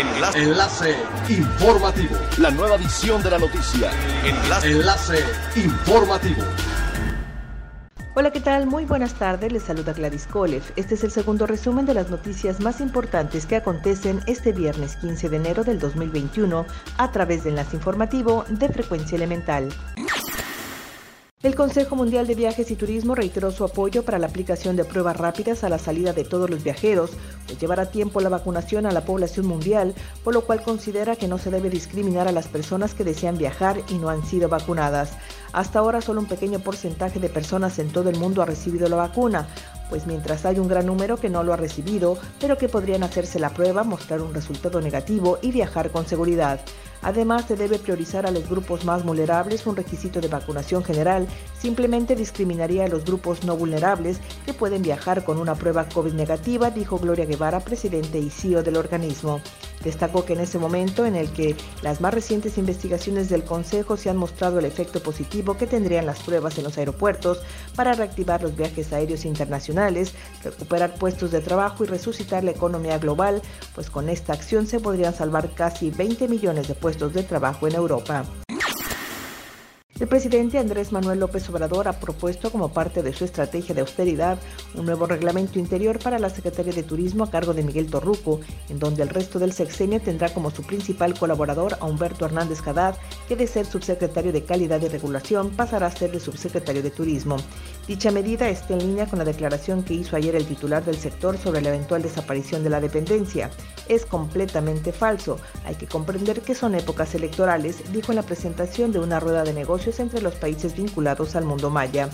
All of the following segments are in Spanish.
Enlace. Enlace informativo. La nueva edición de la noticia. Enlace. Enlace informativo. Hola, ¿qué tal? Muy buenas tardes. Les saluda Gladys Kolev. Este es el segundo resumen de las noticias más importantes que acontecen este viernes 15 de enero del 2021 a través de Enlace Informativo de Frecuencia Elemental. El Consejo Mundial de Viajes y Turismo reiteró su apoyo para la aplicación de pruebas rápidas a la salida de todos los viajeros, pues llevará tiempo la vacunación a la población mundial, por lo cual considera que no se debe discriminar a las personas que desean viajar y no han sido vacunadas. Hasta ahora solo un pequeño porcentaje de personas en todo el mundo ha recibido la vacuna, pues mientras hay un gran número que no lo ha recibido, pero que podrían hacerse la prueba, mostrar un resultado negativo y viajar con seguridad. Además, se debe priorizar a los grupos más vulnerables. Un requisito de vacunación general simplemente discriminaría a los grupos no vulnerables que pueden viajar con una prueba COVID negativa, dijo Gloria Guevara, presidente y CEO del organismo. Destacó que en ese momento en el que las más recientes investigaciones del Consejo se han mostrado el efecto positivo que tendrían las pruebas en los aeropuertos para reactivar los viajes aéreos internacionales, recuperar puestos de trabajo y resucitar la economía global, pues con esta acción se podrían salvar casi 20 millones de puestos de trabajo en Europa. El presidente Andrés Manuel López Obrador ha propuesto como parte de su estrategia de austeridad un nuevo reglamento interior para la Secretaría de Turismo a cargo de Miguel Torruco, en donde el resto del sexenio tendrá como su principal colaborador a Humberto Hernández Haddad, que de ser subsecretario de Calidad y Regulación pasará a ser el subsecretario de Turismo. Dicha medida está en línea con la declaración que hizo ayer el titular del sector sobre la eventual desaparición de la dependencia. Es completamente falso. Hay que comprender que son épocas electorales, dijo en la presentación de una rueda de negocios entre los países vinculados al mundo maya.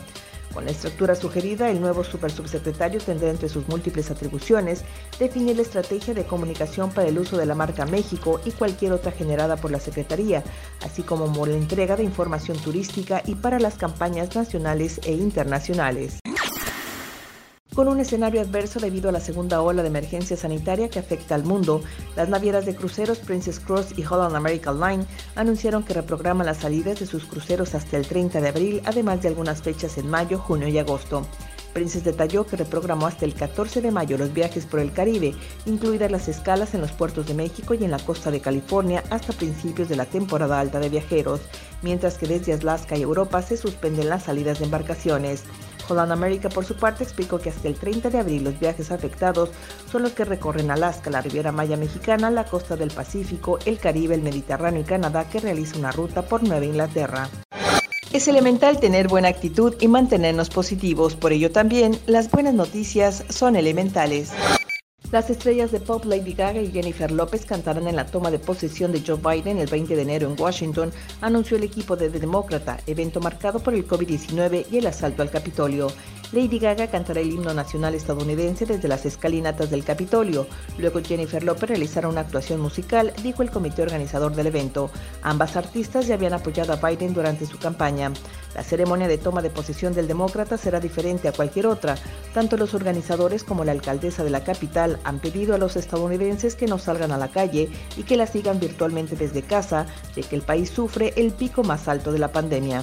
Con la estructura sugerida, el nuevo supersubsecretario tendrá entre sus múltiples atribuciones definir la estrategia de comunicación para el uso de la marca México y cualquier otra generada por la Secretaría, así como la entrega de información turística y para las campañas nacionales e internacionales con un escenario adverso debido a la segunda ola de emergencia sanitaria que afecta al mundo. Las navieras de cruceros Princess Cross y Holland American Line anunciaron que reprograman las salidas de sus cruceros hasta el 30 de abril, además de algunas fechas en mayo, junio y agosto. Princess detalló que reprogramó hasta el 14 de mayo los viajes por el Caribe, incluidas las escalas en los puertos de México y en la costa de California hasta principios de la temporada alta de viajeros, mientras que desde Alaska y Europa se suspenden las salidas de embarcaciones. Holland America, por su parte, explicó que hasta el 30 de abril los viajes afectados son los que recorren Alaska, la Riviera Maya Mexicana, la costa del Pacífico, el Caribe, el Mediterráneo y Canadá, que realiza una ruta por Nueva Inglaterra. Es elemental tener buena actitud y mantenernos positivos, por ello también las buenas noticias son elementales. Las estrellas de pop Lady Gaga y Jennifer López cantarán en la toma de posesión de Joe Biden el 20 de enero en Washington, anunció el equipo de The Demócrata, evento marcado por el COVID-19 y el asalto al Capitolio. Lady Gaga cantará el himno nacional estadounidense desde las escalinatas del Capitolio. Luego Jennifer López realizará una actuación musical, dijo el comité organizador del evento. Ambas artistas ya habían apoyado a Biden durante su campaña. La ceremonia de toma de posesión del demócrata será diferente a cualquier otra. Tanto los organizadores como la alcaldesa de la capital han pedido a los estadounidenses que no salgan a la calle y que la sigan virtualmente desde casa, ya que el país sufre el pico más alto de la pandemia.